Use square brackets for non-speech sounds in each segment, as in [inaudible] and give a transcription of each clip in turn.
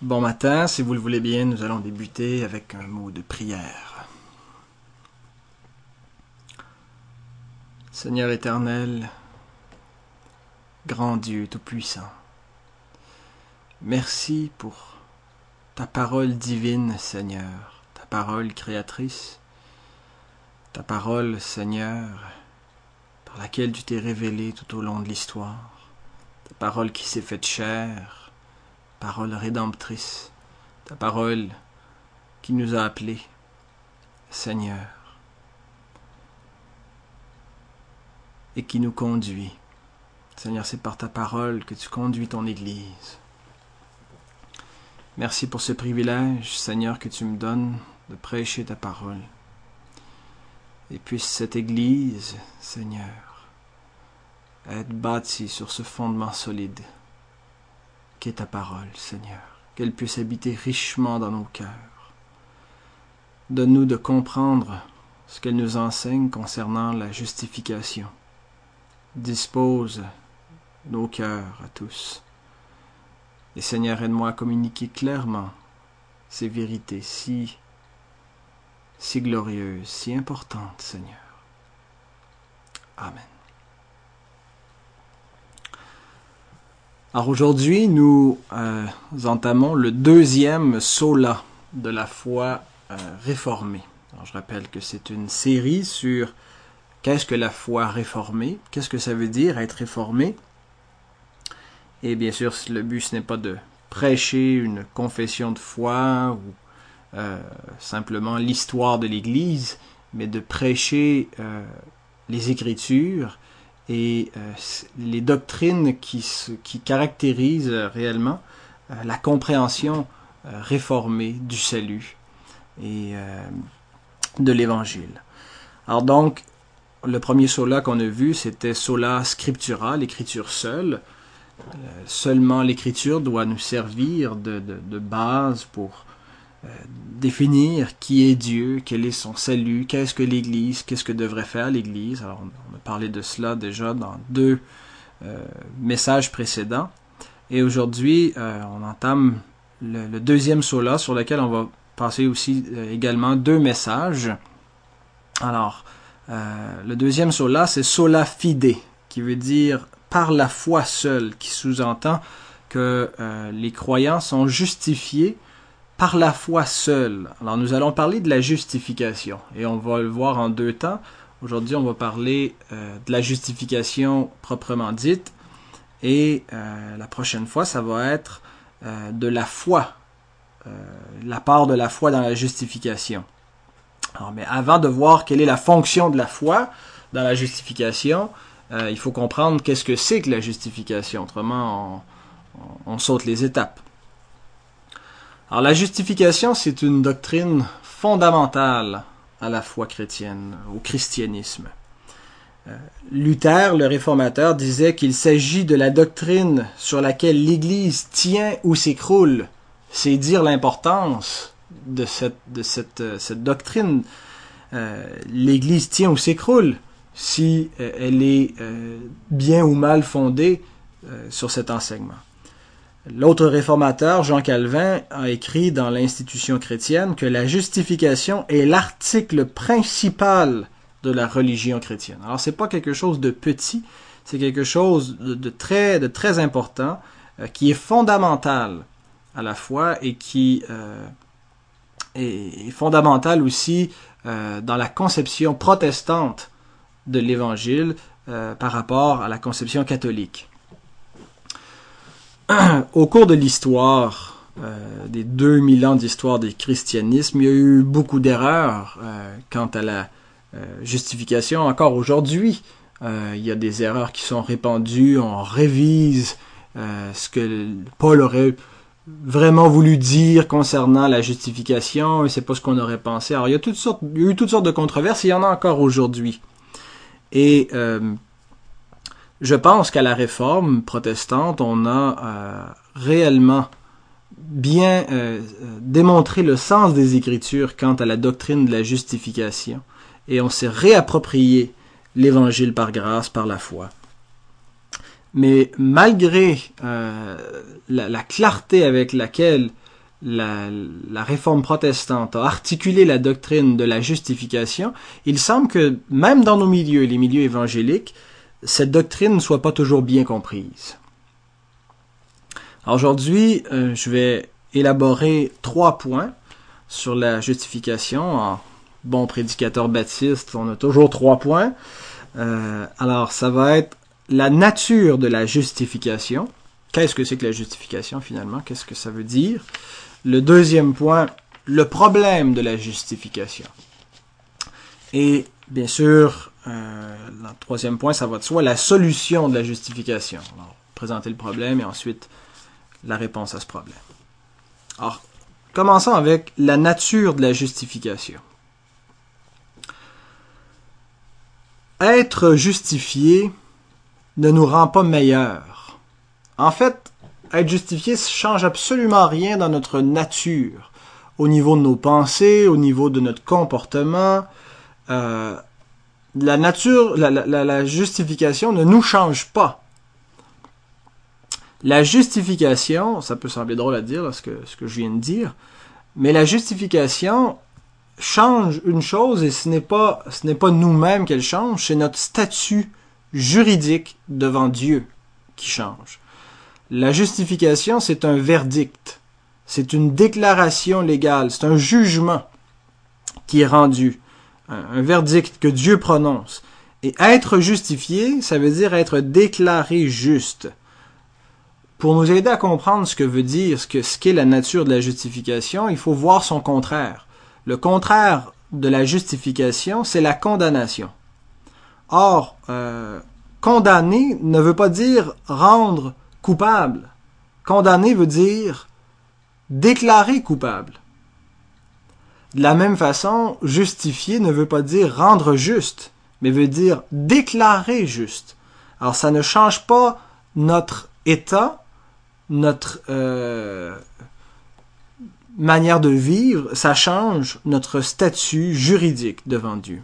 Bon matin, si vous le voulez bien, nous allons débuter avec un mot de prière. Seigneur éternel, grand Dieu tout-puissant, merci pour ta parole divine, Seigneur, ta parole créatrice, ta parole, Seigneur, par laquelle tu t'es révélé tout au long de l'histoire, ta parole qui s'est faite chair, parole rédemptrice, ta parole qui nous a appelés, Seigneur, et qui nous conduit. Seigneur, c'est par ta parole que tu conduis ton Église. Merci pour ce privilège, Seigneur, que tu me donnes de prêcher ta parole. Et puisse cette Église, Seigneur, être bâtie sur ce fondement solide qu'est ta parole, Seigneur, qu'elle puisse habiter richement dans nos cœurs. Donne-nous de comprendre ce qu'elle nous enseigne concernant la justification. Dispose nos cœurs à tous. Et Seigneur, aide-moi à communiquer clairement ces vérités si, si glorieuses, si importantes, Seigneur. Amen. Alors aujourd'hui, nous euh, entamons le deuxième sola de la foi euh, réformée. Je rappelle que c'est une série sur qu'est-ce que la foi réformée, qu'est-ce que ça veut dire être réformé. Et bien sûr, le but ce n'est pas de prêcher une confession de foi ou euh, simplement l'histoire de l'Église, mais de prêcher les Écritures et euh, les doctrines qui, qui caractérisent euh, réellement euh, la compréhension réformée du salut et de l'Évangile. Alors donc, le premier sola qu'on a vu, c'était sola scriptura, l'écriture seule. seulement l'écriture doit nous servir de, de, de base pour euh, définir qui est Dieu, quel est son salut, qu'est-ce que l'Église, qu'est-ce que devrait faire l'Église. Alors, on a parlé de cela déjà dans deux euh, messages précédents. Et aujourd'hui, euh, on entame le, deuxième sola sur lequel on va passer aussi également deux messages. Alors, le deuxième sola, c'est sola fide, qui veut dire par la foi seule, qui sous-entend que les croyants sont justifiés par la foi seule. Alors nous allons parler de la justification et on va le voir en deux temps. Aujourd'hui, on va parler euh, de la justification proprement dite et euh, la prochaine fois, ça va être euh, de la foi, la part de la foi dans la justification. Alors, mais avant de voir quelle est la fonction de la foi dans la justification, il faut comprendre qu'est-ce que c'est que la justification. Autrement, on saute les étapes. Alors la justification, c'est une doctrine fondamentale à la foi chrétienne, au christianisme. Euh, Luther, le réformateur, disait qu'il s'agit de la doctrine sur laquelle l'Église tient ou s'écroule. C'est dire l'importance de cette, euh, doctrine. Euh, L'Église tient ou s'écroule si elle est bien ou mal fondée sur cet enseignement. L'autre réformateur, Jean Calvin, a écrit dans l'institution chrétienne que la justification est l'article principal de la religion chrétienne. Alors c'est pas quelque chose de petit, c'est quelque chose de, très, de très important, euh, qui est fondamental à la foi et qui euh, est, fondamental aussi euh, dans la conception protestante de l'Évangile par rapport à la conception catholique. [clears throat] au cours de l'histoire, euh, des 2000 ans d'histoire du christianisme, il y a eu beaucoup d'erreurs euh, quant à la euh, justification. Encore aujourd'hui, il y a des erreurs qui sont répandues, on révise ce que Paul aurait vraiment voulu dire concernant la justification, et c'est pas ce qu'on aurait pensé. Alors il y a toutes sortes, il y a eu toutes sortes de controverses, et il y en a encore aujourd'hui. Et je pense qu'à la réforme protestante, on a euh, réellement bien euh, démontré le sens des Écritures quant à la doctrine de la justification, et on s'est réapproprié l'Évangile par grâce, par la foi. Mais malgré euh, la, clarté avec laquelle la, la, réforme protestante a articulé la doctrine de la justification, il semble que même dans nos milieux, les milieux évangéliques, cette doctrine ne soit pas toujours bien comprise. Aujourd'hui, euh, je vais élaborer trois points sur la justification. En bon prédicateur baptiste, on a toujours trois points. Euh, alors, ça va être la nature de la justification. Qu'est-ce que c'est que la justification finalement? Qu'est-ce que ça veut dire? Le deuxième point, le problème de la justification. Et bien sûr, euh, le troisième point, ça va de soi, la solution de la justification. Présenter le problème et ensuite la réponse à ce problème. Alors, commençons avec la nature de la justification. Être justifié ne nous rend pas meilleurs. En fait, être justifié ne change absolument rien dans notre nature, au niveau de nos pensées, au niveau de notre comportement. Euh, la nature, la, justification ne nous change pas. La justification, ça peut sembler drôle à dire, ce, que, je viens de dire, mais la justification change une chose et ce n'est pas nous-mêmes qu'elle change, c'est notre statut juridique devant Dieu qui change. La justification, c'est un verdict, c'est une déclaration légale, c'est un jugement qui est rendu, un, verdict que Dieu prononce. Et être justifié, ça veut dire être déclaré juste. Pour nous aider à comprendre ce que veut dire, ce que ce qu'est la nature de la justification, il faut voir son contraire. Le contraire de la justification, c'est la condamnation. Or, euh, condamner ne veut pas dire rendre coupable. Condamner veut dire déclarer coupable. De la même façon, justifier ne veut pas dire rendre juste, mais veut dire déclarer juste. Alors ça ne change pas notre état, notre euh, manière de vivre, ça change notre statut juridique devant Dieu.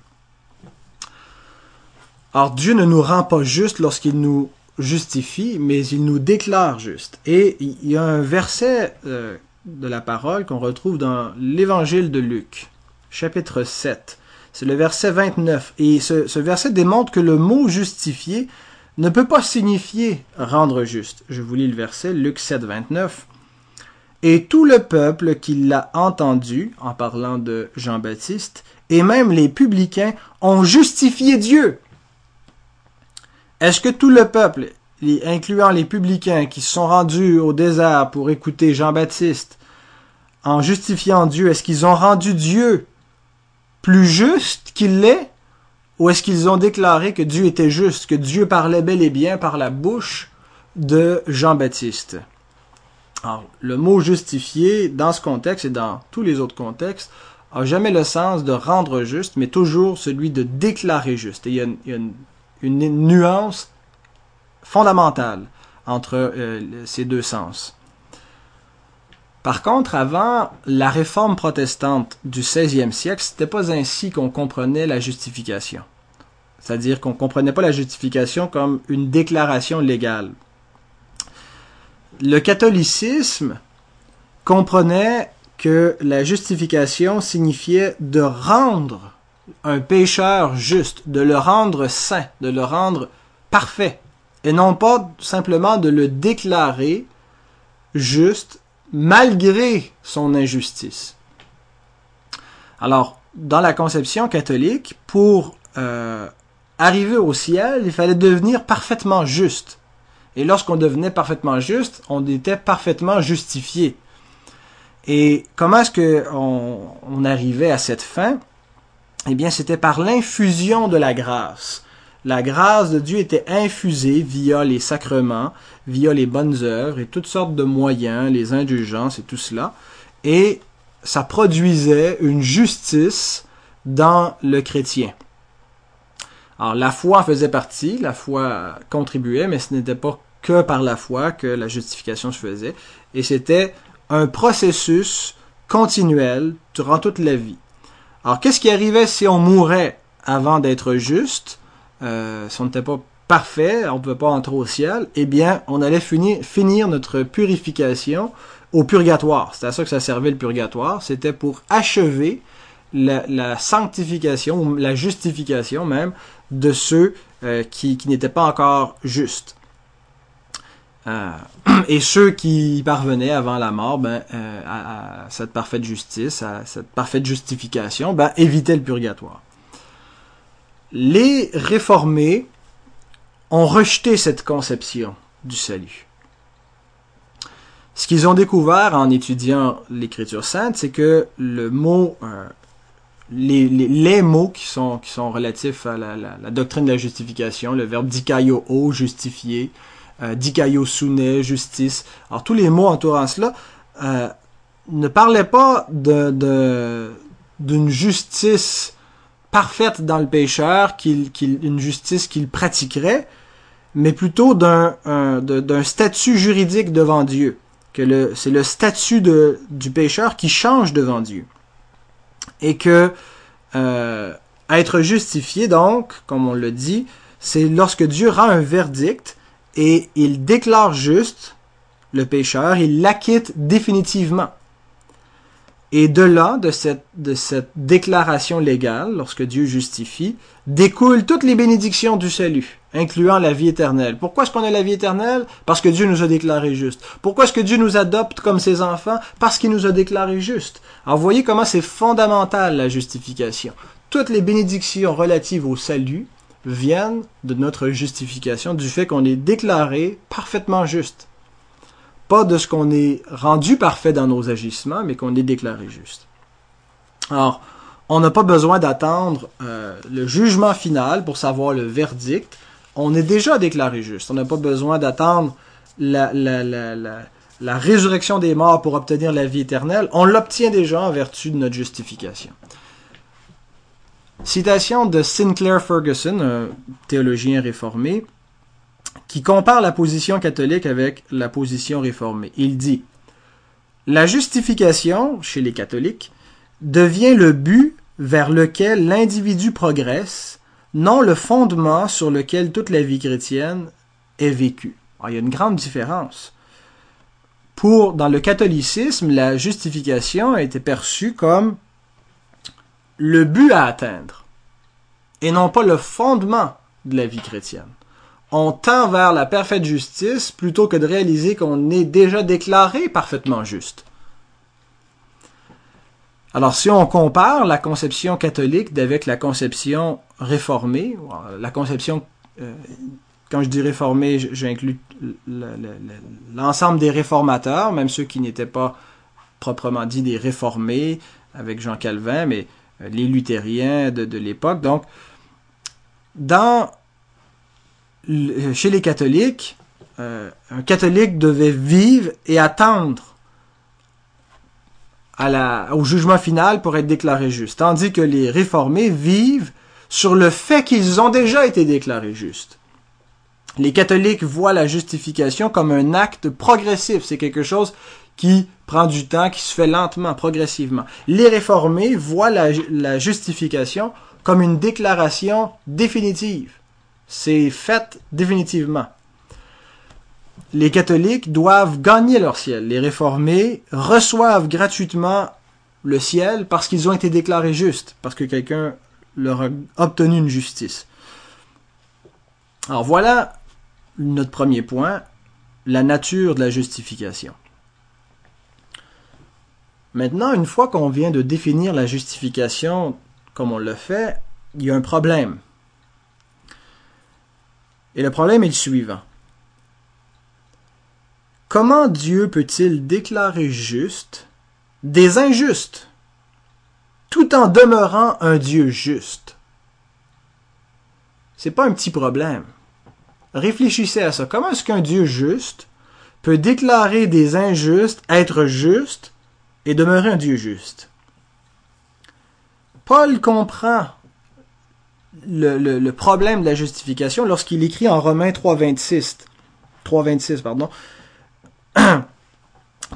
Alors Dieu ne nous rend pas juste lorsqu'il nous justifie, mais il nous déclare juste. Et il y a un verset euh, de la parole qu'on retrouve dans l'évangile de Luc, chapitre 7. C'est le verset 29. Et ce, verset démontre que le mot justifier ne peut pas signifier rendre juste. Je vous lis le verset, Luc 7, 29. Et tout le peuple qui l'a entendu, en parlant de Jean-Baptiste, et même les publicains, ont justifié Dieu est-ce que tout le peuple, incluant les publicains qui se sont rendus au désert pour écouter Jean-Baptiste, en justifiant Dieu, est-ce qu'ils ont rendu Dieu plus juste qu'il l'est Ou est-ce qu'ils ont déclaré que Dieu était juste, que Dieu parlait bel et bien par la bouche de Jean-Baptiste? Alors, le mot justifié, dans ce contexte et dans tous les autres contextes, a jamais le sens de rendre juste, mais toujours celui de déclarer juste. Et il y a une nuance fondamentale entre euh, ces deux sens. Par contre, avant la réforme protestante du XVIe siècle, c'était pas ainsi qu'on comprenait la justification. C'est-à-dire qu'on comprenait pas la justification comme une déclaration légale. Le catholicisme comprenait que la justification signifiait de rendre un pécheur juste, de le rendre saint, de le rendre parfait, et non pas simplement de le déclarer juste malgré son injustice. Alors, dans la conception catholique, pour euh, arriver au ciel, il fallait devenir parfaitement juste. Et lorsqu'on devenait parfaitement juste, on était parfaitement justifié. Et comment est-ce qu'on on arrivait à cette fin? Eh bien, c'était par l'infusion de la grâce. La grâce de Dieu était infusée via les sacrements, via les bonnes œuvres et toutes sortes de moyens, les indulgences et tout cela. Et ça produisait une justice dans le chrétien. Alors la foi en faisait partie, la foi contribuait, mais ce n'était pas que par la foi que la justification se faisait. Et c'était un processus continuel durant toute la vie. Alors, qu'est-ce qui arrivait si on mourait avant d'être juste, euh, si on n'était pas parfait, on ne pouvait pas entrer au ciel, eh bien, on allait finir, notre purification au purgatoire. C'est à ça que ça servait le purgatoire. C'était pour achever la, sanctification, ou la justification même, de ceux euh, qui, n'étaient pas encore justes. Euh, [clears throat] et ceux qui parvenaient avant la mort ben, à, cette parfaite justice, à cette parfaite justification, ben, évitaient le purgatoire. Les réformés ont rejeté cette conception du salut. Ce qu'ils ont découvert en étudiant l'écriture sainte, c'est que le mot, euh, les, mots qui sont, qui sont relatifs à la, doctrine de la justification, le verbe dikaio o, justifier, euh, dikaio sune, justice, alors tous les mots entourant cela, euh, ne parlaient pas de, de, d'une justice parfaite dans le pécheur, qu'il, une justice qu'il pratiquerait, mais plutôt d'un, statut juridique devant Dieu que c'est le statut du pécheur qui change devant Dieu. Et que euh, être justifié, donc, comme on le dit, c'est lorsque Dieu rend un verdict et il déclare juste le pécheur, il l'acquitte définitivement. Et de là, de cette, déclaration légale, lorsque Dieu justifie, découlent toutes les bénédictions du salut, incluant la vie éternelle. Pourquoi est-ce qu'on a la vie éternelle? Parce que Dieu nous a déclaré juste. Pourquoi est-ce que Dieu nous adopte comme ses enfants? Parce qu'il nous a déclaré juste. Alors, voyez comment c'est fondamental, la justification. Toutes les bénédictions relatives au salut viennent de notre justification, du fait qu'on est déclaré parfaitement juste pas de ce qu'on est rendu parfait dans nos agissements, mais qu'on est déclaré juste. Alors, on n'a pas besoin d'attendre euh, le jugement final pour savoir le verdict. On est déjà déclaré juste. On n'a pas besoin d'attendre la, la, résurrection des morts pour obtenir la vie éternelle. On l'obtient déjà en vertu de notre justification. Citation de Sinclair Ferguson, un théologien réformé qui compare la position catholique avec la position réformée. Il dit La justification, chez les catholiques, devient le but vers lequel l'individu progresse, non le fondement sur lequel toute la vie chrétienne est vécue. il y a une grande différence. Pour, dans le catholicisme, la justification a été perçue comme le but à atteindre, et non pas le fondement de la vie chrétienne on tend vers la parfaite justice plutôt que de réaliser qu'on est déjà déclaré parfaitement juste. Alors si on compare la conception catholique avec la conception réformée, la conception, euh, quand je dis réformée, j'inclus l'ensemble des réformateurs, même ceux qui n'étaient pas proprement dit des réformés avec Jean Calvin, mais euh, les luthériens de l'époque. Donc, dans chez les catholiques, euh, un catholique devait vivre et attendre au jugement final pour être déclaré juste, tandis que les réformés vivent sur le fait qu'ils ont déjà été déclarés justes. Les catholiques voient la justification comme un acte progressif, c'est quelque chose qui prend du temps, qui se fait lentement, progressivement. Les réformés voient la justification comme une déclaration définitive. C'est fait définitivement. Les catholiques doivent gagner leur ciel. Les réformés reçoivent gratuitement le ciel parce qu'ils ont été déclarés justes, parce que quelqu'un leur a obtenu une justice. Alors voilà notre premier point, la nature de la justification. Maintenant, une fois qu'on vient de définir la justification comme on le fait, il y a un problème. Et le problème est le suivant. Comment Dieu peut-il déclarer juste des injustes tout en demeurant un Dieu juste? C'est pas un petit problème. Réfléchissez à ça. Comment est-ce qu'un Dieu juste peut déclarer des injustes être juste et demeurer un Dieu juste? Paul comprend le, problème de la justification lorsqu'il écrit en Romains 3.26, 3.26, pardon, [clears throat]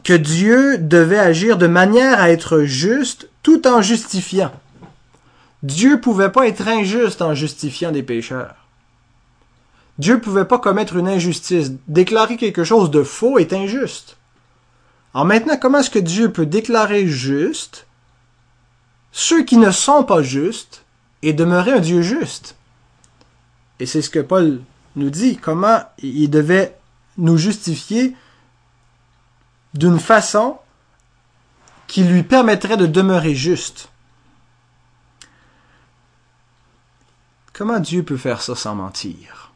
que Dieu devait agir de manière à être juste tout en justifiant. Dieu pouvait pas être injuste en justifiant des pécheurs. Dieu pouvait pas commettre une injustice. Déclarer quelque chose de faux est injuste. Alors maintenant, comment est-ce que Dieu peut déclarer juste ceux qui ne sont pas justes et demeurer un Dieu juste? Et c'est ce que Paul nous dit, comment il devait nous justifier d'une façon qui lui permettrait de demeurer juste. Comment Dieu peut faire ça sans mentir?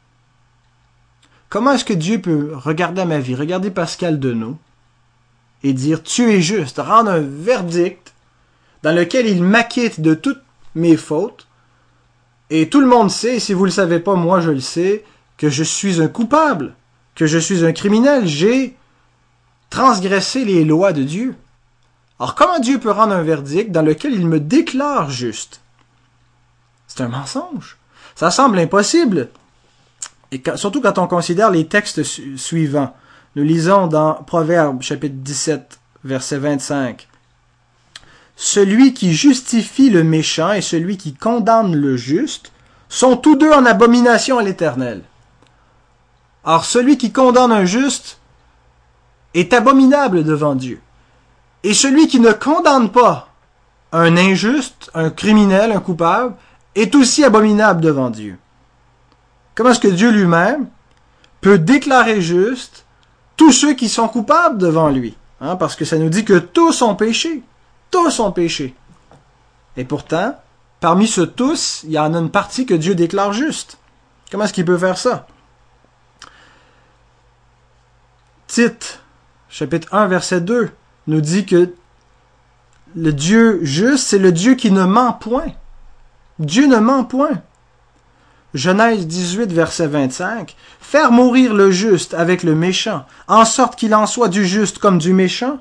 Comment est-ce que Dieu peut regarder ma vie, regarder Pascal Denot et dire tu es juste, rendre un verdict dans lequel il m'acquitte de toutes mes fautes et tout le monde sait, si vous ne le savez pas, moi je le sais, que je suis un coupable, que je suis un criminel, j'ai transgressé les lois de Dieu. Alors comment Dieu peut rendre un verdict dans lequel il me déclare juste? C'est un mensonge. Ça semble impossible. Et surtout quand on considère les textes suivants. Nous lisons dans Proverbe chapitre 17, verset 25. Celui qui justifie le méchant et celui qui condamne le juste sont tous deux en abomination à l'Éternel. Or celui qui condamne un juste est abominable devant Dieu. Et celui qui ne condamne pas un injuste, un criminel, un coupable, est aussi abominable devant Dieu. Comment est-ce que Dieu lui-même peut déclarer juste tous ceux qui sont coupables devant lui? Hein, parce que ça nous dit que tous ont péché. Tous ont péché. Et pourtant, parmi ceux tous, il y en a une partie que Dieu déclare juste. Comment est-ce qu'il peut faire ça? Tite, chapitre 1, verset 2 nous dit que le Dieu juste, c'est le Dieu qui ne ment point. Dieu ne ment point. Genèse 18, verset 25. Faire mourir le juste avec le méchant, en sorte qu'il en soit du juste comme du méchant.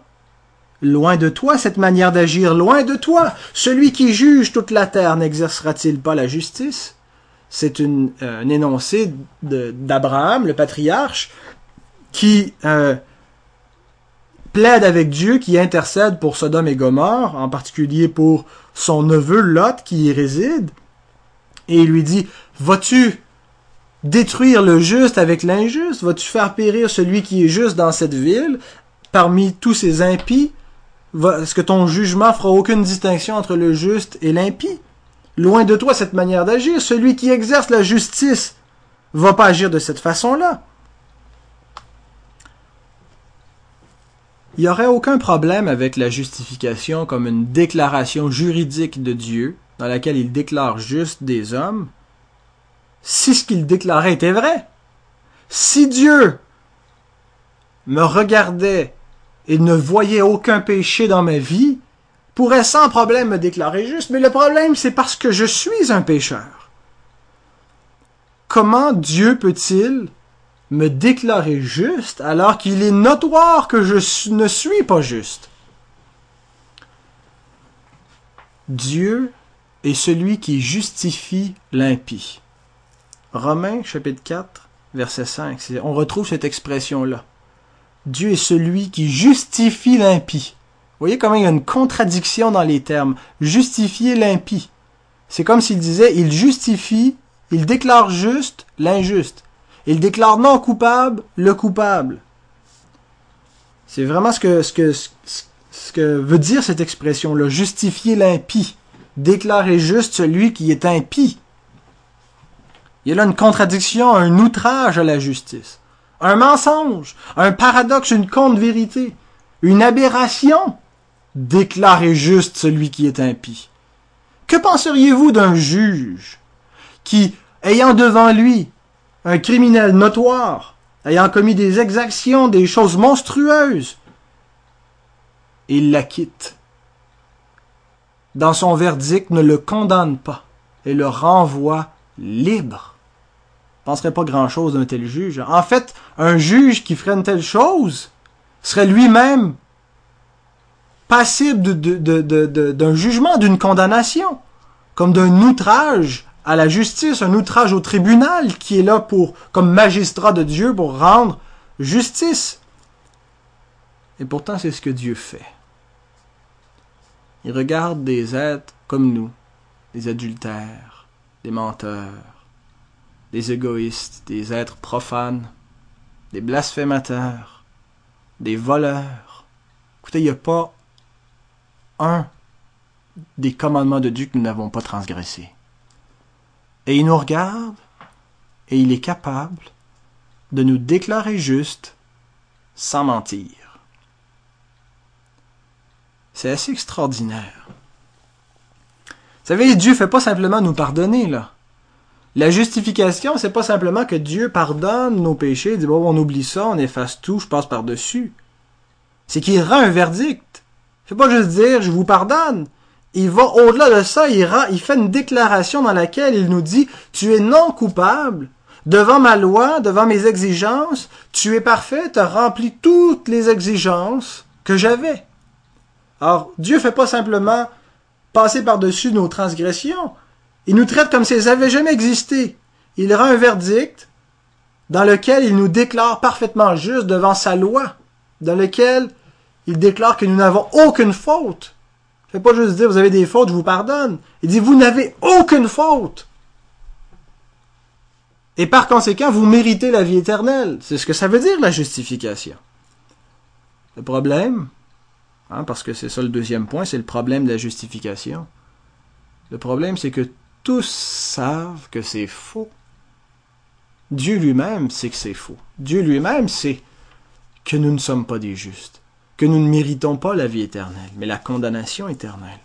Loin de toi cette manière d'agir, loin de toi. Celui qui juge toute la terre n'exercera-t-il pas la justice? C'est euh, un énoncé d'Abraham, le patriarche, qui euh, plaide avec Dieu, qui intercède pour Sodome et Gomorre, en particulier pour son neveu Lot qui y réside, et il lui dit, vas-tu détruire le juste avec l'injuste? Vas-tu faire périr celui qui est juste dans cette ville parmi tous ces impies? Est-ce que ton jugement fera aucune distinction entre le juste et l'impie? Loin de toi cette manière d'agir. Celui qui exerce la justice va pas agir de cette façon-là. Il n'y aurait aucun problème avec la justification comme une déclaration juridique de Dieu, dans laquelle il déclare juste des hommes, si ce qu'il déclarait était vrai. Si Dieu me regardait et ne voyait aucun péché dans ma vie, pourrait sans problème me déclarer juste, mais le problème c'est parce que je suis un pécheur. Comment Dieu peut-il me déclarer juste alors qu'il est notoire que je ne suis pas juste? Dieu est celui qui justifie l'impie. Romains chapitre 4, verset 5, on retrouve cette expression-là. Dieu est celui qui justifie l'impie. Vous voyez comment il y a une contradiction dans les termes. Justifier l'impie. C'est comme s'il disait, il justifie, il déclare juste l'injuste. Il déclare non coupable le coupable. C'est vraiment ce que, ce, que, ce que veut dire cette expression-là. Justifier l'impie. Déclarer juste celui qui est impie. Il y a là une contradiction, un outrage à la justice. Un mensonge, un paradoxe, une contre-vérité, une aberration. Déclarer juste celui qui est impie. Que penseriez-vous d'un juge qui, ayant devant lui un criminel notoire, ayant commis des exactions, des choses monstrueuses. Il l'acquitte? Dans son verdict, ne le condamne pas et le renvoie libre. Penserait pas grand-chose d'un tel juge. En fait, un juge qui ferait une telle chose serait lui-même passible d'un jugement, d'une condamnation, comme d'un outrage à la justice, un outrage au tribunal qui est là pour, comme magistrat de Dieu, pour rendre justice. Et pourtant, c'est ce que Dieu fait. Il regarde des êtres comme nous, des adultères, des menteurs, des égoïstes, des êtres profanes, des blasphémateurs, des voleurs. Écoutez, il n'y a pas un des commandements de Dieu que nous n'avons pas transgressé. Et il nous regarde et il est capable de nous déclarer juste sans mentir. C'est assez extraordinaire. Vous savez, Dieu fait pas simplement nous pardonner, là. La justification, c'est pas simplement que Dieu pardonne nos péchés, dit bon, on oublie ça, on efface tout, je passe par-dessus. C'est qu'il rend un verdict. Il pas juste dire je vous pardonne. Il va au-delà de ça, il, rend, il fait une déclaration dans laquelle il nous dit tu es non coupable devant ma loi, devant mes exigences, tu es parfait, tu as rempli toutes les exigences que j'avais. Alors, Dieu fait pas simplement passer par-dessus nos transgressions. Il nous traite comme s'ils n'avaient jamais existé. Il rend un verdict dans lequel il nous déclare parfaitement juste devant sa loi, dans lequel il déclare que nous n'avons aucune faute. Il ne fait pas juste dire vous avez des fautes, je vous pardonne. Il dit vous n'avez aucune faute. Et par conséquent, vous méritez la vie éternelle. C'est ce que ça veut dire la justification. Le problème, hein, parce que c'est ça le deuxième point, c'est le problème de la justification. Le problème, c'est que tous savent que c'est faux. Dieu lui-même sait que c'est faux. Dieu lui-même sait que nous ne sommes pas des justes, que nous ne méritons pas la vie éternelle, mais la condamnation éternelle.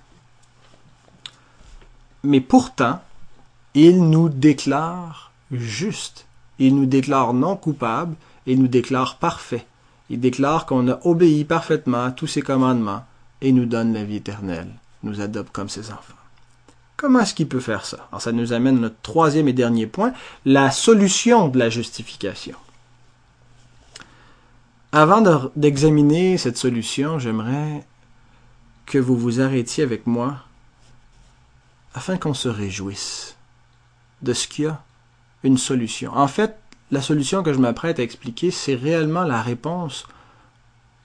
Mais pourtant, il nous déclare juste. Il nous déclare non coupable et il nous déclare parfait. Il déclare qu'on a obéi parfaitement à tous ses commandements et nous donne la vie éternelle, nous adopte comme ses enfants. Comment est-ce qu'il peut faire ça? Alors ça nous amène à notre troisième et dernier point, la solution de la justification. Avant d'examiner cette solution, j'aimerais que vous vous arrêtiez avec moi afin qu'on se réjouisse de ce qu'il y a une solution. En fait, la solution que je m'apprête à expliquer, c'est réellement la réponse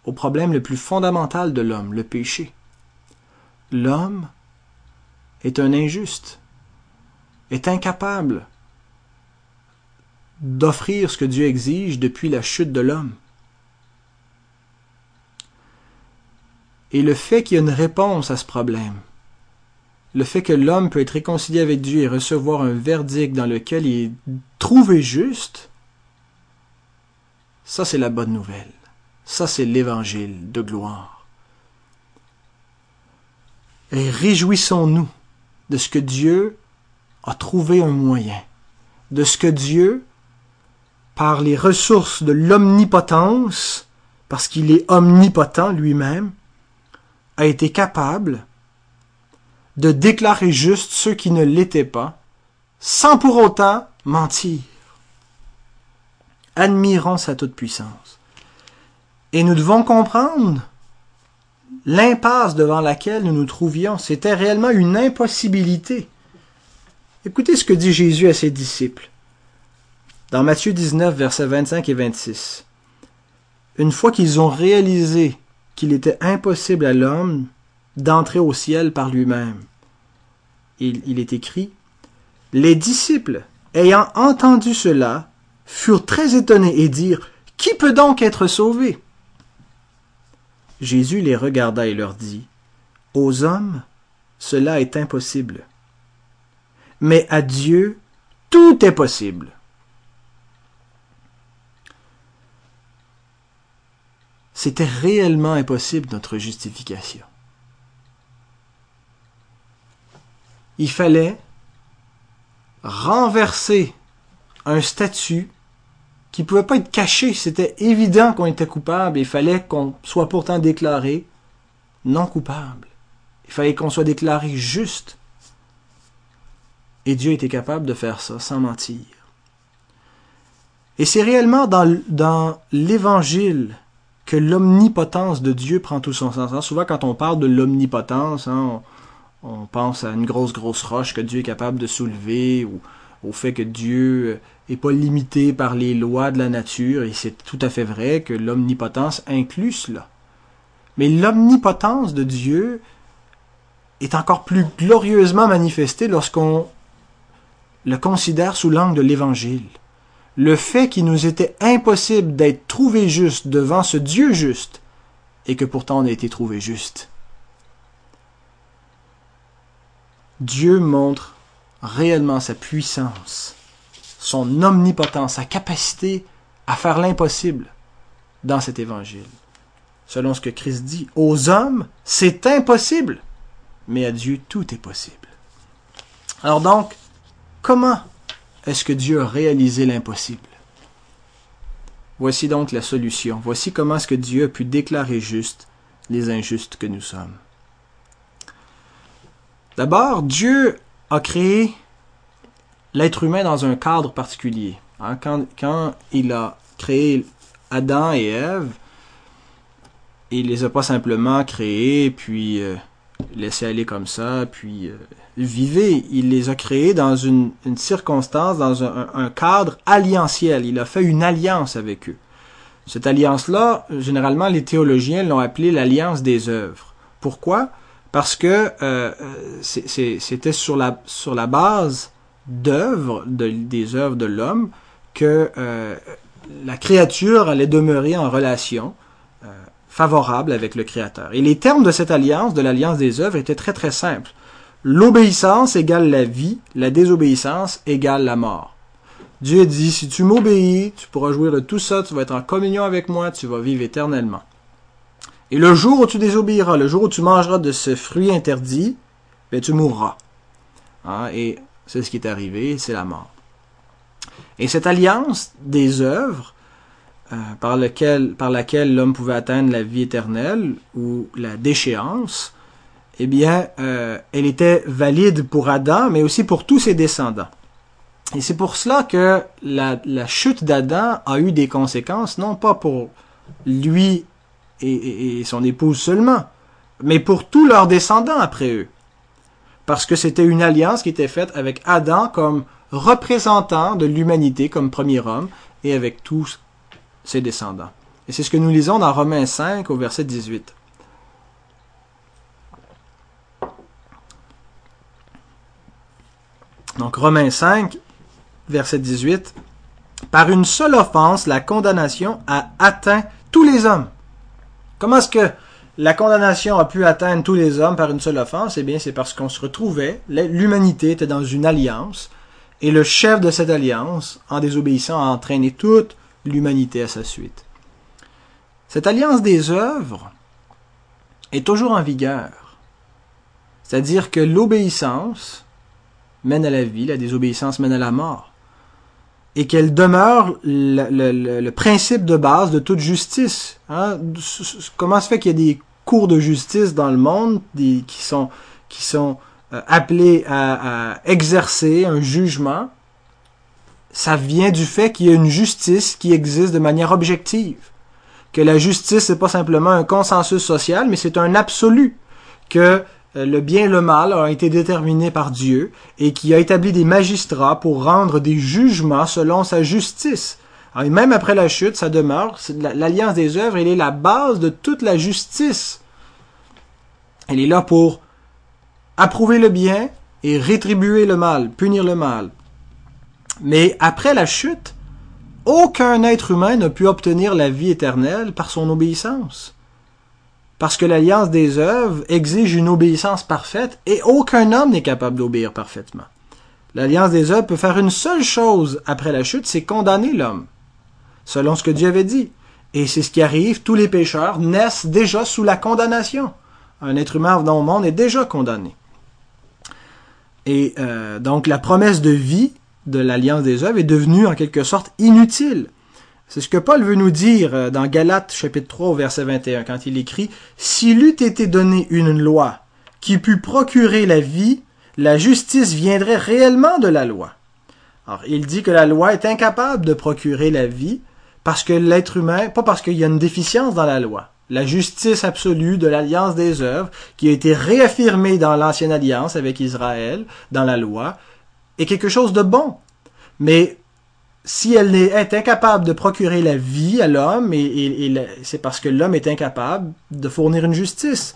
au problème le plus fondamental de l'homme, le péché. L'homme est un injuste, est incapable d'offrir ce que Dieu exige depuis la chute de l'homme. Et le fait qu'il y ait une réponse à ce problème, le fait que l'homme peut être réconcilié avec Dieu et recevoir un verdict dans lequel il est trouvé juste, ça c'est la bonne nouvelle. Ça c'est l'évangile de gloire. Et réjouissons-nous de ce que Dieu a trouvé un moyen, de ce que Dieu, par les ressources de l'omnipotence, parce qu'il est omnipotent lui-même, a été capable de déclarer juste ceux qui ne l'étaient pas, sans pour autant mentir. Admirons sa toute-puissance. Et nous devons comprendre l'impasse devant laquelle nous nous trouvions. C'était réellement une impossibilité. Écoutez ce que dit Jésus à ses disciples. Dans Matthieu 19, versets 25 et 26. Une fois qu'ils ont réalisé qu'il était impossible à l'homme d'entrer au ciel par lui-même, il, il est écrit, les disciples, ayant entendu cela, furent très étonnés et dirent, Qui peut donc être sauvé? Jésus les regarda et leur dit, Aux hommes, cela est impossible. Mais à Dieu, tout est possible. C'était réellement impossible notre justification. Il fallait renverser un statut qui pouvait pas être caché. C'était évident qu'on était coupable et il fallait qu'on soit pourtant déclaré non coupable. Il fallait qu'on soit déclaré juste. Et Dieu était capable de faire ça sans mentir. Et c'est réellement dans, l'évangile que l'omnipotence de Dieu prend tout son sens. Souvent, quand on parle de l'omnipotence, hein, on, pense à une grosse, grosse roche que Dieu est capable de soulever ou au fait que Dieu est pas limité par les lois de la nature, et c'est tout à fait vrai que l'omnipotence inclut cela. Mais l'omnipotence de Dieu est encore plus glorieusement manifestée lorsqu'on le considère sous l'angle de l'Évangile. Le fait qu'il nous était impossible d'être trouvé juste devant ce Dieu juste, et que pourtant on a été trouvé juste. Dieu montre réellement sa puissance, son omnipotence, sa capacité à faire l'impossible dans cet évangile. Selon ce que Christ dit, aux hommes, c'est impossible, mais à Dieu, tout est possible. Alors donc, comment est-ce que Dieu a réalisé l'impossible? Voici donc la solution. Voici comment est-ce que Dieu a pu déclarer juste les injustes que nous sommes. D'abord, Dieu a créé l'être humain dans un cadre particulier. Hein. quand, il a créé Adam et Ève, il les a pas simplement créés, puis euh, laissés aller comme ça, puis euh. Il les a créés dans une, circonstance, dans un, cadre alliantiel. Il a fait une alliance avec eux. Cette alliance-là, généralement, les théologiens l'ont appelée l'alliance des œuvres. Pourquoi? Parce que euh, c'était sur la, sur la base d'œuvres, de, des œuvres de l'homme, que euh, la créature allait demeurer en relation euh, favorable avec le Créateur. Et les termes de cette alliance, de l'alliance des œuvres, étaient très très simples. L'obéissance égale la vie, la désobéissance égale la mort. Dieu dit, si tu m'obéis, tu pourras jouir de tout ça, tu vas être en communion avec moi, tu vas vivre éternellement. Et le jour où tu désobéiras, le jour où tu mangeras de ce fruit interdit, ben, tu mourras. Hein, et c'est ce qui est arrivé, c'est la mort. Et cette alliance des œuvres, euh, par, laquelle l'homme pouvait atteindre la vie éternelle ou la déchéance, eh bien, euh, elle était valide pour Adam, mais aussi pour tous ses descendants. Et c'est pour cela que la chute d'Adam a eu des conséquences, non pas pour lui et, son épouse seulement, mais pour tous leurs descendants après eux. Parce que c'était une alliance qui était faite avec Adam comme représentant de l'humanité, comme premier homme, et avec tous ses descendants. Et c'est ce que nous lisons dans Romains 5 au verset 18. Donc Romains 5, verset 18. Par une seule offense, la condamnation a atteint tous les hommes. Comment est-ce que la condamnation a pu atteindre tous les hommes par une seule offense Eh bien, c'est parce qu'on se retrouvait, l'humanité était dans une alliance, et le chef de cette alliance, en désobéissant, a entraîné toute l'humanité à sa suite. Cette alliance des œuvres est toujours en vigueur. C'est-à-dire que l'obéissance mène à la vie, la désobéissance mène à la mort et qu'elle demeure le, principe de base de toute justice. Hein? Comment se fait qu'il y a des cours de justice dans le monde qui sont, euh, appelés à, exercer un jugement? Ça vient du fait qu'il y a une justice qui existe de manière objective. Que la justice, n'est pas simplement un consensus social, mais c'est un absolu. Que euh, le bien et le mal ont été déterminés par Dieu et qui a établi des magistrats pour rendre des jugements selon sa justice. et même après la chute, ça demeure. L'alliance des œuvres, elle est la base de toute la justice. Elle est là pour approuver le bien et rétribuer le mal, punir le mal. Mais après la chute, aucun être humain n'a pu obtenir la vie éternelle par son obéissance parce que l'alliance des œuvres exige une obéissance parfaite et aucun homme n'est capable d'obéir parfaitement. L'alliance des œuvres peut faire une seule chose après la chute, c'est condamner l'homme, selon ce que Dieu avait dit. Et c'est ce qui arrive, tous les pécheurs naissent déjà sous la condamnation. Un être humain venant au monde est déjà condamné. Et euh, donc la promesse de vie de l'alliance des œuvres est devenue en quelque sorte inutile. C'est ce que Paul veut nous dire euh, dans Galates chapitre 3 au verset 21 quand il écrit S'il eût été donné une loi qui pût procurer la vie, la justice viendrait réellement de la loi. Alors, il dit que la loi est incapable de procurer la vie parce que l'être humain, pas parce qu'il y a une déficience dans la loi. La justice absolue de l'alliance des œuvres, qui a été réaffirmée dans l'ancienne alliance avec Israël, dans la loi, est quelque chose de bon. Mais si elle est incapable de procurer la vie à l'homme, c'est parce que l'homme est incapable de fournir une justice.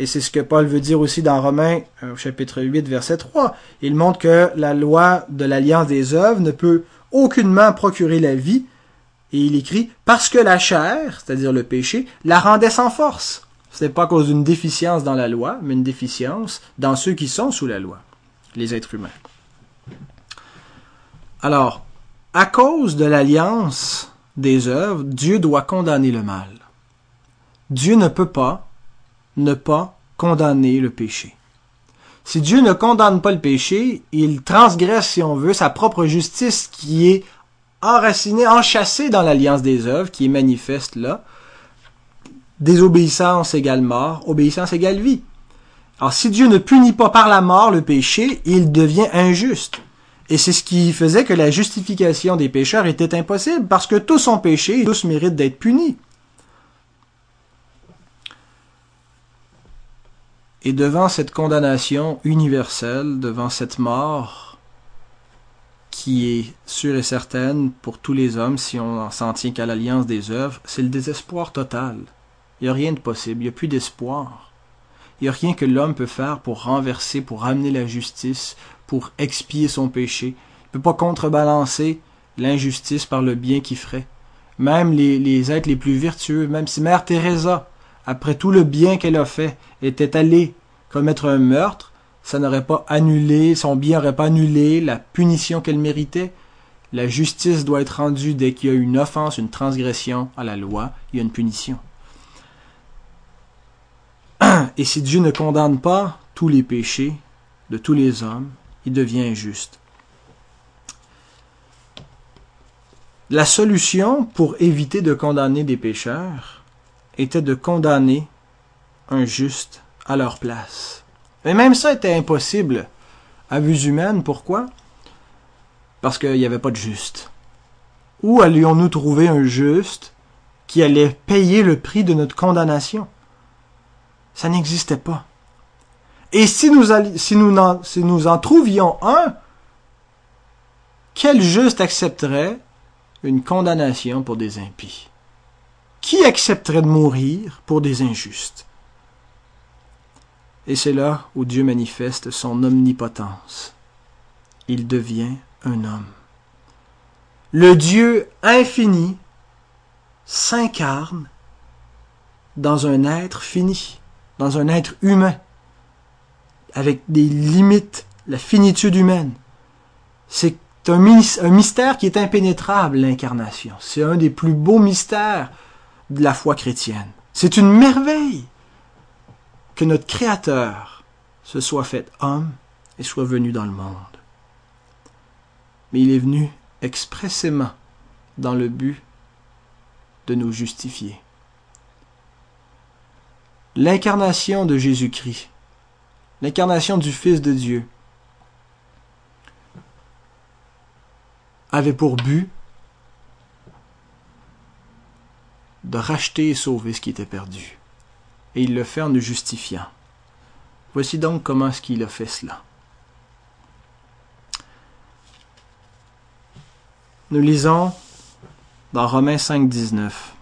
Et c'est ce que Paul veut dire aussi dans Romains euh, chapitre 8 verset 3. Il montre que la loi de l'alliance des œuvres ne peut aucunement procurer la vie. Et il écrit parce que la chair, c'est-à-dire le péché, la rendait sans force. Ce n'est pas à cause d'une déficience dans la loi, mais une déficience dans ceux qui sont sous la loi, les êtres humains. Alors, à cause de l'alliance des œuvres, Dieu doit condamner le mal. Dieu ne peut pas ne pas condamner le péché. Si Dieu ne condamne pas le péché, il transgresse, si on veut, sa propre justice qui est enracinée, enchâssée dans l'alliance des œuvres, qui est manifeste là. Désobéissance égale mort, obéissance égale vie. Alors si Dieu ne punit pas par la mort le péché, il devient injuste. Et c'est ce qui faisait que la justification des pécheurs était impossible, parce que tous ont péché et tous méritent d'être punis. Et devant cette condamnation universelle, devant cette mort qui est sûre et certaine pour tous les hommes si on s'en tient qu'à l'alliance des œuvres, c'est le désespoir total. Il n'y a rien de possible, il n'y a plus d'espoir. Il n'y a rien que l'homme peut faire pour renverser, pour ramener la justice, pour expier son péché. Il ne peut pas contrebalancer l'injustice par le bien qu'il ferait. Même les, êtres les plus vertueux, même si Mère Teresa, après tout le bien qu'elle a fait, était allée commettre un meurtre, ça n'aurait pas annulé, son bien n'aurait pas annulé la punition qu'elle méritait. La justice doit être rendue dès qu'il y a une offense, une transgression à la loi, il y a une punition. [clears throat] Et si Dieu ne condamne pas tous les péchés de tous les hommes, il devient injuste. La solution pour éviter de condamner des pécheurs était de condamner un juste à leur place. Mais même ça était impossible à vue humaine. Pourquoi? Parce qu'il n'y avait pas de juste. Où allions-nous trouver un juste qui allait payer le prix de notre condamnation? Ça n'existait pas. Et si nous, si nous en trouvions un, quel juste accepterait une condamnation pour des impies? Qui accepterait de mourir pour des injustes? Et c'est là où Dieu manifeste son omnipotence. Il devient un homme. Le Dieu infini s'incarne dans un être fini, dans un être humain avec des limites, la finitude humaine. C'est un, mystère qui est impénétrable, l'incarnation. C'est un des plus beaux mystères de la foi chrétienne. C'est une merveille que notre Créateur se soit fait homme et soit venu dans le monde. Mais il est venu expressément dans le but de nous justifier. L'incarnation de Jésus-Christ l'incarnation du Fils de Dieu, avait pour but de racheter et sauver ce qui était perdu. Et il le fait en nous justifiant. Voici donc comment est-ce qu'il a fait cela. Nous lisons dans Romains 5, 19.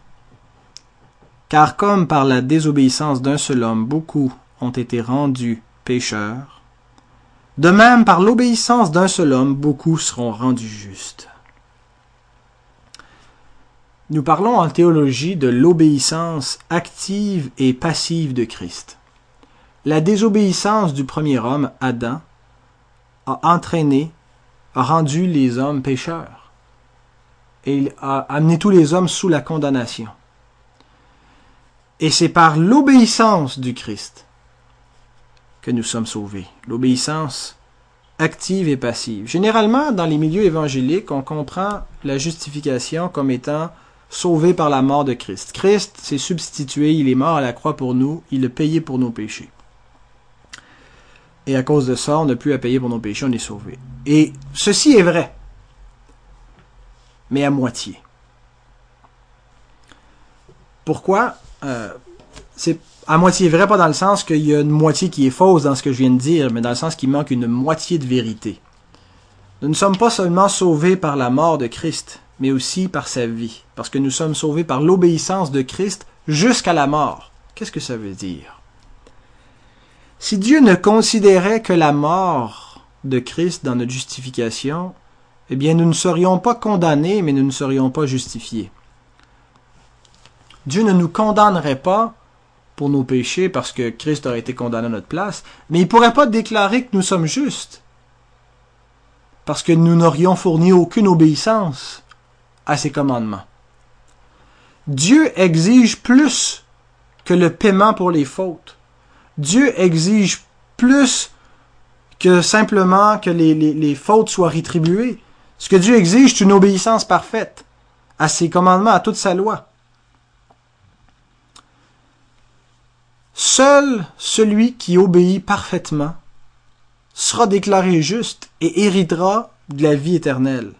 Car comme par la désobéissance d'un seul homme beaucoup ont été rendus pécheurs. De même, par l'obéissance d'un seul homme, beaucoup seront rendus justes. Nous parlons en théologie de l'obéissance active et passive de Christ. La désobéissance du premier homme, Adam, a entraîné, a rendu les hommes pécheurs et a amené tous les hommes sous la condamnation. Et c'est par l'obéissance du Christ que nous sommes sauvés. L'obéissance active et passive. Généralement, dans les milieux évangéliques, on comprend la justification comme étant sauvé par la mort de Christ. Christ s'est substitué, il est mort à la croix pour nous, il a payé pour nos péchés. Et à cause de ça, on n'a plus à payer pour nos péchés, on est sauvé. Et ceci est vrai, mais à moitié. Pourquoi? Euh, C'est à moitié vrai, pas dans le sens qu'il y a une moitié qui est fausse dans ce que je viens de dire, mais dans le sens qu'il manque une moitié de vérité. Nous ne sommes pas seulement sauvés par la mort de Christ, mais aussi par sa vie, parce que nous sommes sauvés par l'obéissance de Christ jusqu'à la mort. Qu'est-ce que ça veut dire? Si Dieu ne considérait que la mort de Christ dans notre justification, eh bien nous ne serions pas condamnés, mais nous ne serions pas justifiés. Dieu ne nous condamnerait pas pour nos péchés parce que Christ aurait été condamné à notre place, mais il ne pourrait pas déclarer que nous sommes justes parce que nous n'aurions fourni aucune obéissance à ses commandements. Dieu exige plus que le paiement pour les fautes. Dieu exige plus que simplement que les, fautes soient rétribuées. Ce que Dieu exige, c'est une obéissance parfaite à ses commandements, à toute sa loi. Seul celui qui obéit parfaitement sera déclaré juste et héritera de la vie éternelle.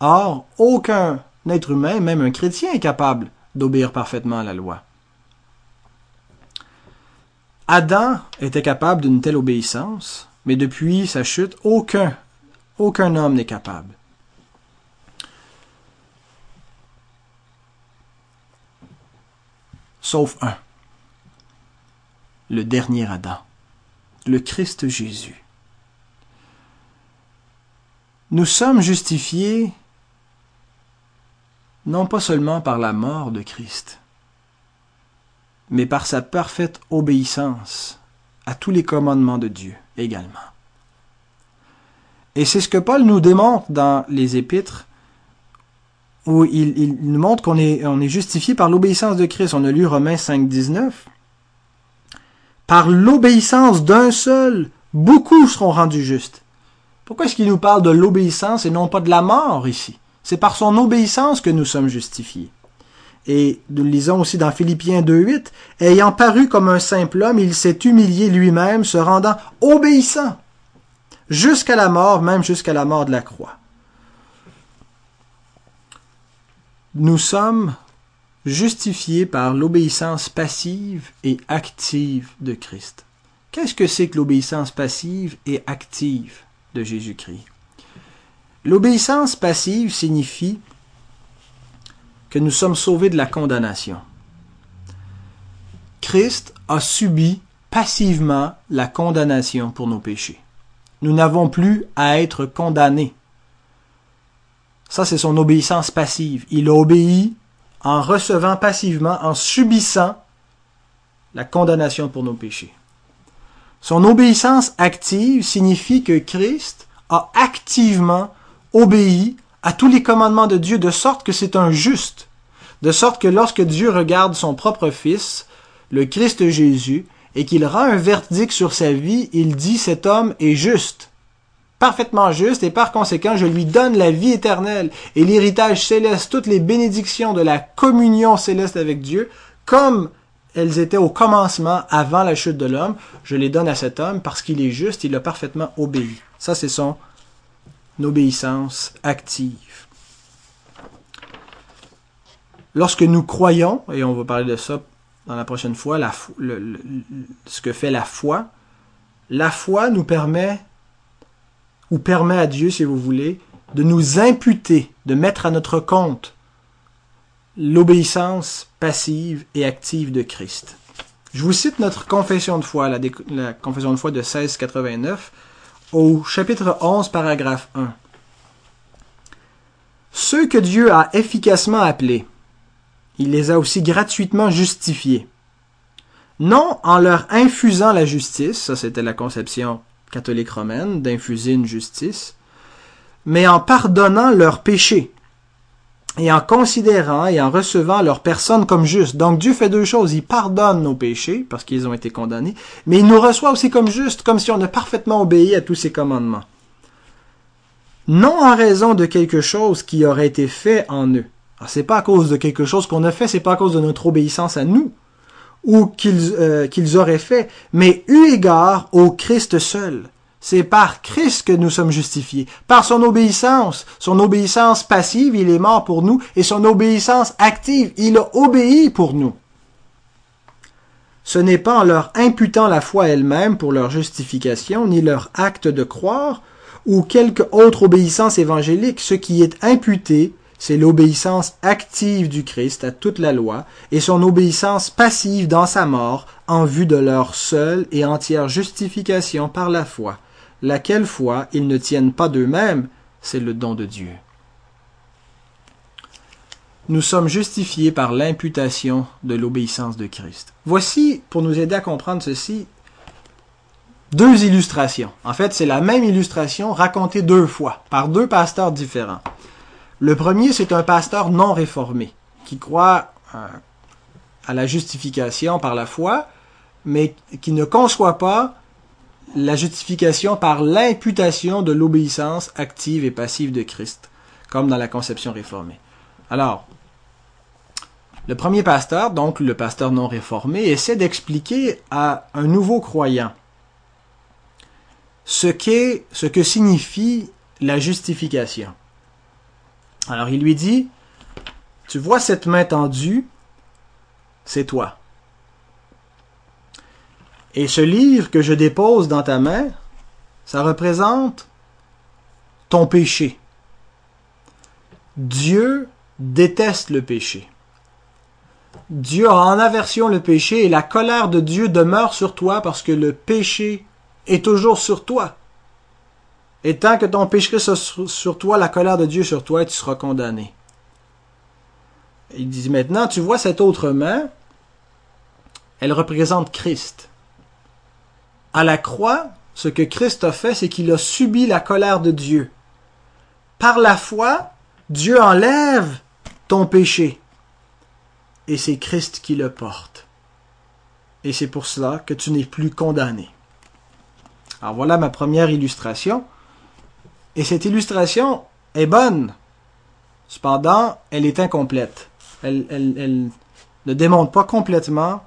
Or, aucun être humain, même un chrétien, est capable d'obéir parfaitement à la loi. Adam était capable d'une telle obéissance, mais depuis sa chute, aucun, aucun homme n'est capable. Sauf un, le dernier Adam, le Christ Jésus. Nous sommes justifiés non pas seulement par la mort de Christ, mais par sa parfaite obéissance à tous les commandements de Dieu également. Et c'est ce que Paul nous démontre dans les épîtres, où il, nous montre qu'on est, est justifié par l'obéissance de Christ. On a lu Romains 5, 19. Par l'obéissance d'un seul, beaucoup seront rendus justes. Pourquoi est-ce qu'il nous parle de l'obéissance et non pas de la mort ici? C'est par son obéissance que nous sommes justifiés. Et nous lisons aussi dans Philippiens 2.8, ayant paru comme un simple homme, il s'est humilié lui-même, se rendant obéissant jusqu'à la mort, même jusqu'à la mort de la croix. Nous sommes justifiés par l'obéissance passive et active de Christ. Qu'est-ce que c'est que l'obéissance passive et active de Jésus-Christ? L'obéissance passive signifie que nous sommes sauvés de la condamnation. Christ a subi passivement la condamnation pour nos péchés. Nous n'avons plus à être condamnés. Ça, c'est son obéissance passive. Il a obéi en recevant passivement, en subissant la condamnation pour nos péchés. Son obéissance active signifie que Christ a activement obéi à tous les commandements de Dieu de sorte que c'est un juste, de sorte que lorsque Dieu regarde son propre Fils, le Christ Jésus, et qu'il rend un verdict sur sa vie, il dit cet homme est juste, parfaitement juste, et par conséquent je lui donne la vie éternelle et l'héritage céleste, toutes les bénédictions de la communion céleste avec Dieu, comme elles étaient au commencement avant la chute de l'homme, je les donne à cet homme parce qu'il est juste, il a parfaitement obéi. Ça c'est son obéissance active. Lorsque nous croyons, et on va parler de ça dans la prochaine fois, ce que fait la foi, la foi nous permet, ou permet à Dieu, si vous voulez, de nous imputer, de mettre à notre compte l'obéissance passive et active de Christ. Je vous cite notre confession de foi, la, la confession de foi de 1689 au chapitre 11, paragraphe 1. Ceux que Dieu a efficacement appelés, il les a aussi gratuitement justifiés. Non en leur infusant la justice, ça c'était la conception catholique romaine d'infuser une justice, mais en pardonnant leurs péchés et en considérant et en recevant leur personne comme juste. Donc Dieu fait deux choses. Il pardonne nos péchés parce qu'ils ont été condamnés, mais il nous reçoit aussi comme juste, comme si on a parfaitement obéi à tous ses commandements. Non en raison de quelque chose qui aurait été fait en eux. C'est pas à cause de quelque chose qu'on a fait, c'est pas à cause de notre obéissance à nous ou qu'ils euh, qu'ils auraient fait, mais eu égard au Christ seul. C'est par Christ que nous sommes justifiés. Par son obéissance, son obéissance passive, il est mort pour nous, et son obéissance active, il a obéi pour nous. Ce n'est pas en leur imputant la foi elle-même pour leur justification, ni leur acte de croire, ou quelque autre obéissance évangélique. Ce qui est imputé, c'est l'obéissance active du Christ à toute la loi et son obéissance passive dans sa mort en vue de leur seule et entière justification par la foi, laquelle foi ils ne tiennent pas d'eux-mêmes, c'est le don de Dieu. Nous sommes justifiés par l'imputation de l'obéissance de Christ. Voici, pour nous aider à comprendre ceci, deux illustrations. En fait, c'est la même illustration racontée deux fois par deux pasteurs différents. Le premier, c'est un pasteur non réformé qui croit euh, à la justification par la foi, mais qui ne conçoit pas la justification par l'imputation de l'obéissance active et passive de Christ, comme dans la conception réformée. Alors, le premier pasteur, donc le pasteur non réformé, essaie d'expliquer à un nouveau croyant ce qu'est, ce que signifie la justification. Alors il lui dit, tu vois cette main tendue, c'est toi. Et ce livre que je dépose dans ta main, ça représente ton péché. Dieu déteste le péché. Dieu a en aversion le péché et la colère de Dieu demeure sur toi parce que le péché est toujours sur toi. Et tant que ton péché sera sur toi, la colère de Dieu sur toi, tu seras condamné. Il dit maintenant, tu vois cette autre main, elle représente Christ. À la croix, ce que Christ a fait, c'est qu'il a subi la colère de Dieu. Par la foi, Dieu enlève ton péché. Et c'est Christ qui le porte. Et c'est pour cela que tu n'es plus condamné. Alors voilà ma première illustration. Et cette illustration est bonne. Cependant, elle est incomplète. Elle, ne démontre pas complètement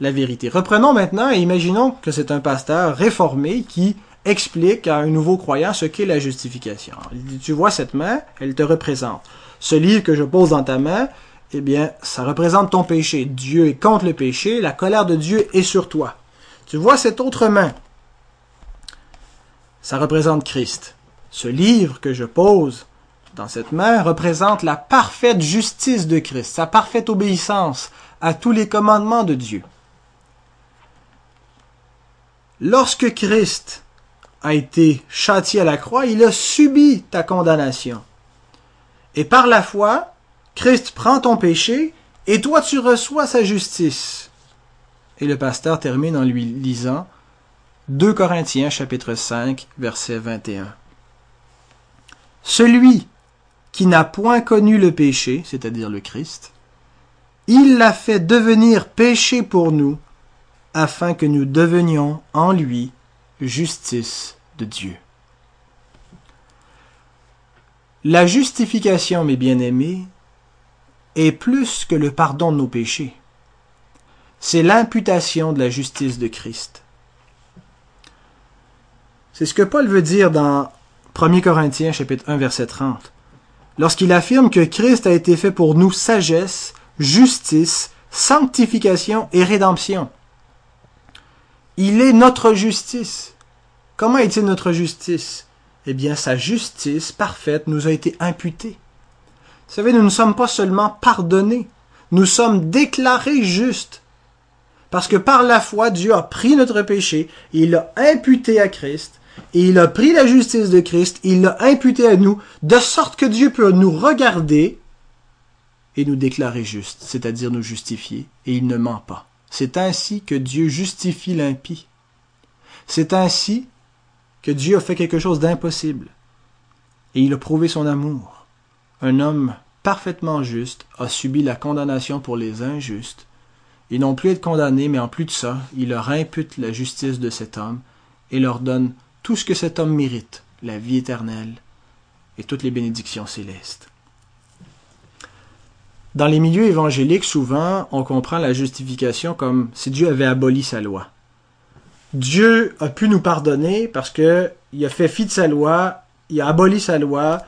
la vérité. Reprenons maintenant et imaginons que c'est un pasteur réformé qui explique à un nouveau croyant ce qu'est la justification. Il dit, tu vois cette main, elle te représente. Ce livre que je pose dans ta main, eh bien, ça représente ton péché. Dieu est contre le péché, la colère de Dieu est sur toi. Tu vois cette autre main, ça représente Christ. Ce livre que je pose dans cette main représente la parfaite justice de Christ, sa parfaite obéissance à tous les commandements de Dieu. Lorsque Christ a été châtié à la croix, il a subi ta condamnation. Et par la foi, Christ prend ton péché et toi tu reçois sa justice. Et le pasteur termine en lui lisant 2 Corinthiens chapitre 5 verset 21. Celui qui n'a point connu le péché, c'est-à-dire le Christ, il l'a fait devenir péché pour nous, afin que nous devenions en lui justice de Dieu. La justification, mes bien-aimés, est plus que le pardon de nos péchés. C'est l'imputation de la justice de Christ. C'est ce que Paul veut dire dans 1 Corinthiens chapitre 1 verset 30. Lorsqu'il affirme que Christ a été fait pour nous sagesse, justice, sanctification et rédemption. Il est notre justice. Comment est-il notre justice? Eh bien, sa justice parfaite nous a été imputée. Vous savez, nous ne sommes pas seulement pardonnés, nous sommes déclarés justes. Parce que par la foi, Dieu a pris notre péché, il l'a imputé à Christ, et il a pris la justice de Christ, il l'a imputé à nous, de sorte que Dieu peut nous regarder et nous déclarer justes, c'est-à-dire nous justifier, et il ne ment pas. C'est ainsi que Dieu justifie l'impie. C'est ainsi que Dieu a fait quelque chose d'impossible. Et il a prouvé son amour. Un homme parfaitement juste a subi la condamnation pour les injustes. Ils n'ont plus être condamnés, mais en plus de ça, il leur impute la justice de cet homme et leur donne tout ce que cet homme mérite, la vie éternelle et toutes les bénédictions célestes. Dans les milieux évangéliques, souvent, on comprend la justification comme si Dieu avait aboli sa loi. Dieu a pu nous pardonner parce que il a fait fi de sa loi, il a aboli sa loi.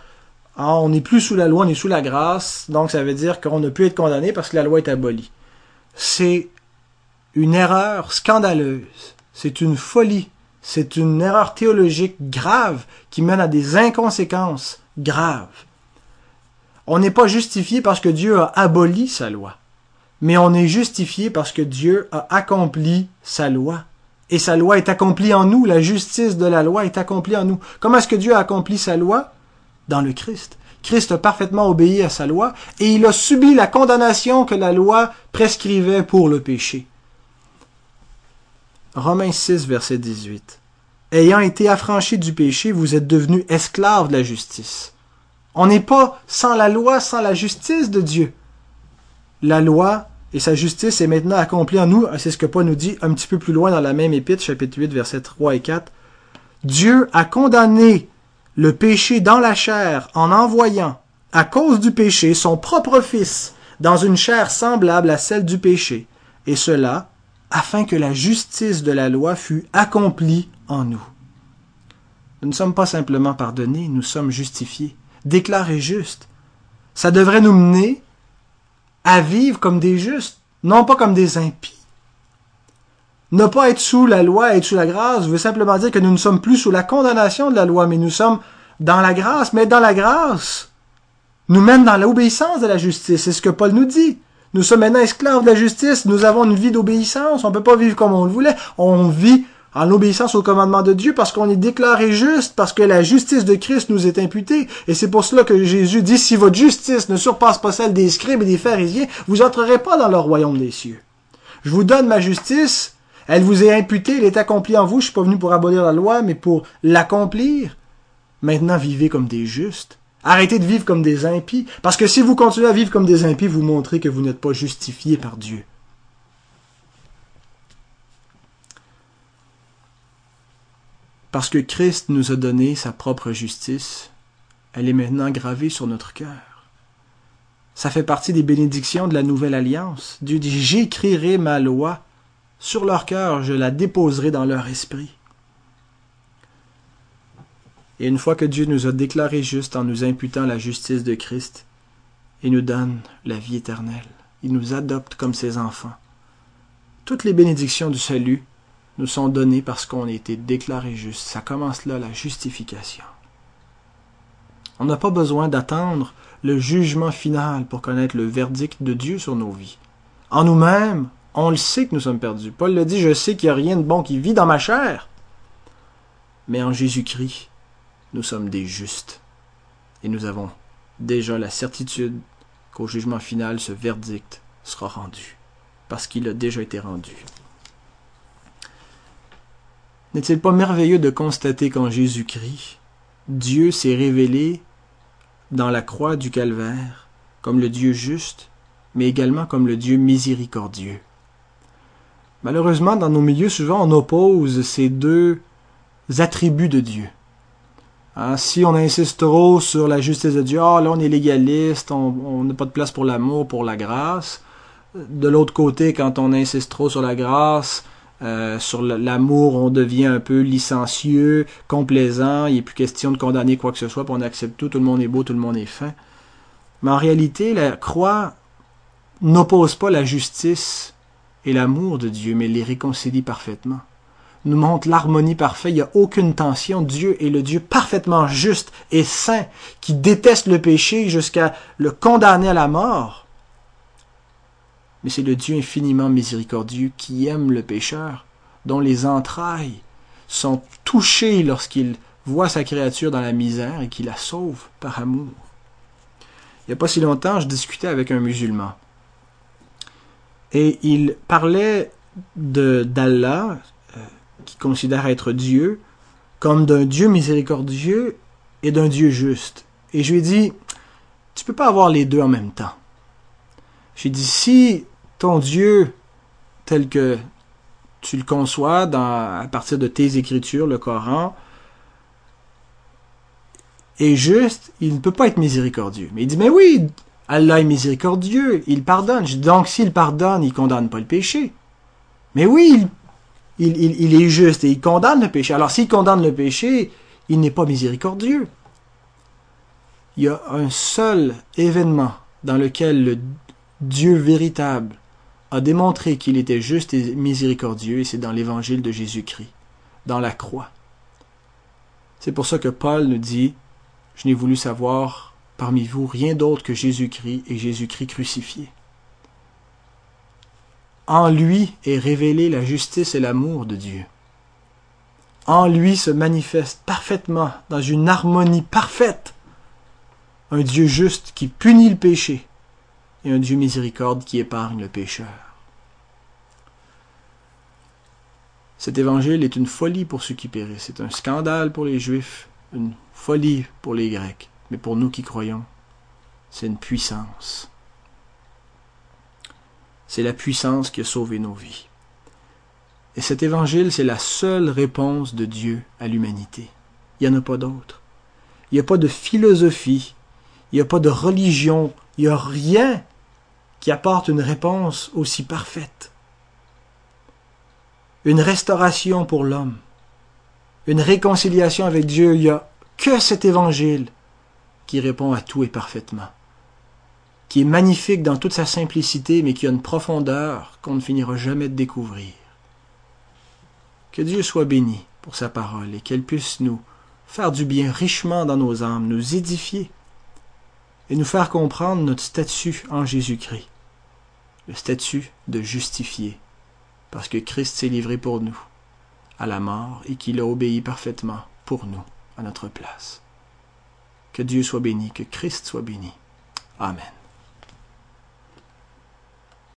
Ah, on n'est plus sous la loi, on est sous la grâce. Donc ça veut dire qu'on ne peut être condamné parce que la loi est abolie. C'est une erreur scandaleuse. C'est une folie c'est une erreur théologique grave qui mène à des inconséquences graves. On n'est pas justifié parce que Dieu a aboli sa loi, mais on est justifié parce que Dieu a accompli sa loi. Et sa loi est accomplie en nous, la justice de la loi est accomplie en nous. Comment est-ce que Dieu a accompli sa loi? Dans le Christ. Christ a parfaitement obéi à sa loi et il a subi la condamnation que la loi prescrivait pour le péché. Romains 6, verset 18. Ayant été affranchis du péché, vous êtes devenus esclaves de la justice. On n'est pas sans la loi, sans la justice de Dieu. La loi et sa justice est maintenant accomplie en nous. C'est ce que Paul nous dit un petit peu plus loin dans la même épître, chapitre 8, versets 3 et 4. Dieu a condamné le péché dans la chair en envoyant, à cause du péché, son propre Fils dans une chair semblable à celle du péché, et cela afin que la justice de la loi fût accomplie en nous. Nous ne sommes pas simplement pardonnés, nous sommes justifiés, déclarés justes. Ça devrait nous mener à vivre comme des justes, non pas comme des impies. Ne pas être sous la loi, être sous la grâce, veut simplement dire que nous ne sommes plus sous la condamnation de la loi, mais nous sommes dans la grâce. Mais dans la grâce nous mène dans l'obéissance de la justice. C'est ce que Paul nous dit. Nous sommes maintenant esclaves de la justice. Nous avons une vie d'obéissance. On ne peut pas vivre comme on le voulait. On vit en obéissance au commandement de Dieu parce qu'on est déclaré juste, parce que la justice de Christ nous est imputée. Et c'est pour cela que Jésus dit, si votre justice ne surpasse pas celle des scribes et des pharisiens, vous entrerez pas dans le royaume des cieux. Je vous donne ma justice, elle vous est imputée, elle est accomplie en vous. Je suis pas venu pour abolir la loi, mais pour l'accomplir. Maintenant, vivez comme des justes. Arrêtez de vivre comme des impies. Parce que si vous continuez à vivre comme des impies, vous montrez que vous n'êtes pas justifié par Dieu. Parce que Christ nous a donné sa propre justice, elle est maintenant gravée sur notre cœur. Ça fait partie des bénédictions de la nouvelle alliance. Dieu dit, j'écrirai ma loi sur leur cœur, je la déposerai dans leur esprit. Et une fois que Dieu nous a déclarés justes en nous imputant la justice de Christ, il nous donne la vie éternelle. Il nous adopte comme ses enfants. Toutes les bénédictions du salut nous sont données parce qu'on a été déclarés justes. Ça commence là, la justification. On n'a pas besoin d'attendre le jugement final pour connaître le verdict de Dieu sur nos vies. En nous-mêmes, on le sait que nous sommes perdus. Paul le dit, je sais qu'il n'y a rien de bon qui vit dans ma chair. Mais en Jésus-Christ, nous sommes des justes. Et nous avons déjà la certitude qu'au jugement final, ce verdict sera rendu, parce qu'il a déjà été rendu. N'est-il pas merveilleux de constater qu'en Jésus-Christ, Dieu s'est révélé dans la croix du calvaire comme le Dieu juste, mais également comme le Dieu miséricordieux? Malheureusement, dans nos milieux, souvent on oppose ces deux attributs de Dieu. Hein, si on insiste trop sur la justice de Dieu, ah, là on est légaliste, on n'a pas de place pour l'amour, pour la grâce. De l'autre côté, quand on insiste trop sur la grâce, euh, sur l'amour, on devient un peu licencieux, complaisant, il n'est plus question de condamner quoi que ce soit, puis on accepte tout, tout le monde est beau, tout le monde est fin. Mais en réalité, la croix n'oppose pas la justice et l'amour de Dieu, mais les réconcilie parfaitement nous montre l'harmonie parfaite, il n'y a aucune tension. Dieu est le Dieu parfaitement juste et saint, qui déteste le péché jusqu'à le condamner à la mort. Mais c'est le Dieu infiniment miséricordieux qui aime le pécheur, dont les entrailles sont touchées lorsqu'il voit sa créature dans la misère et qui la sauve par amour. Il n'y a pas si longtemps, je discutais avec un musulman. Et il parlait d'Allah, qui considère être Dieu comme d'un Dieu miséricordieux et d'un Dieu juste. Et je lui ai dit, tu peux pas avoir les deux en même temps. J'ai dit, si ton Dieu, tel que tu le conçois à partir de tes écritures, le Coran, est juste, il ne peut pas être miséricordieux. Mais il dit, mais oui, Allah est miséricordieux, il pardonne. donc s'il pardonne, il condamne pas le péché. Mais oui, il il, est juste et il condamne le péché. Alors s'il condamne le péché, il n'est pas miséricordieux. Il y a un seul événement dans lequel le Dieu véritable a démontré qu'il était juste et miséricordieux, et c'est dans l'évangile de Jésus-Christ, dans la croix. C'est pour ça que Paul nous dit, je n'ai voulu savoir parmi vous rien d'autre que Jésus-Christ et Jésus-Christ crucifié. En lui est révélée la justice et l'amour de Dieu. En lui se manifeste parfaitement, dans une harmonie parfaite, un Dieu juste qui punit le péché et un Dieu miséricorde qui épargne le pécheur. Cet évangile est une folie pour ceux qui périssent, c'est un scandale pour les Juifs, une folie pour les Grecs, mais pour nous qui croyons, c'est une puissance. C'est la puissance qui a sauvé nos vies. Et cet évangile, c'est la seule réponse de Dieu à l'humanité. Il n'y en a pas d'autre. Il n'y a pas de philosophie, il n'y a pas de religion, il n'y a rien qui apporte une réponse aussi parfaite. Une restauration pour l'homme, une réconciliation avec Dieu, il n'y a que cet évangile qui répond à tout et parfaitement, qui est magnifique dans toute sa simplicité, mais qui a une profondeur qu'on ne finira jamais de découvrir. Que Dieu soit béni pour sa parole et qu'elle puisse nous faire du bien richement dans nos âmes, nous édifier et nous faire comprendre notre statut en Jésus-Christ, le statut de justifié, parce que Christ s'est livré pour nous à la mort et qu'il a obéi parfaitement pour nous à notre place. Que Dieu soit béni, que Christ soit béni. Amen.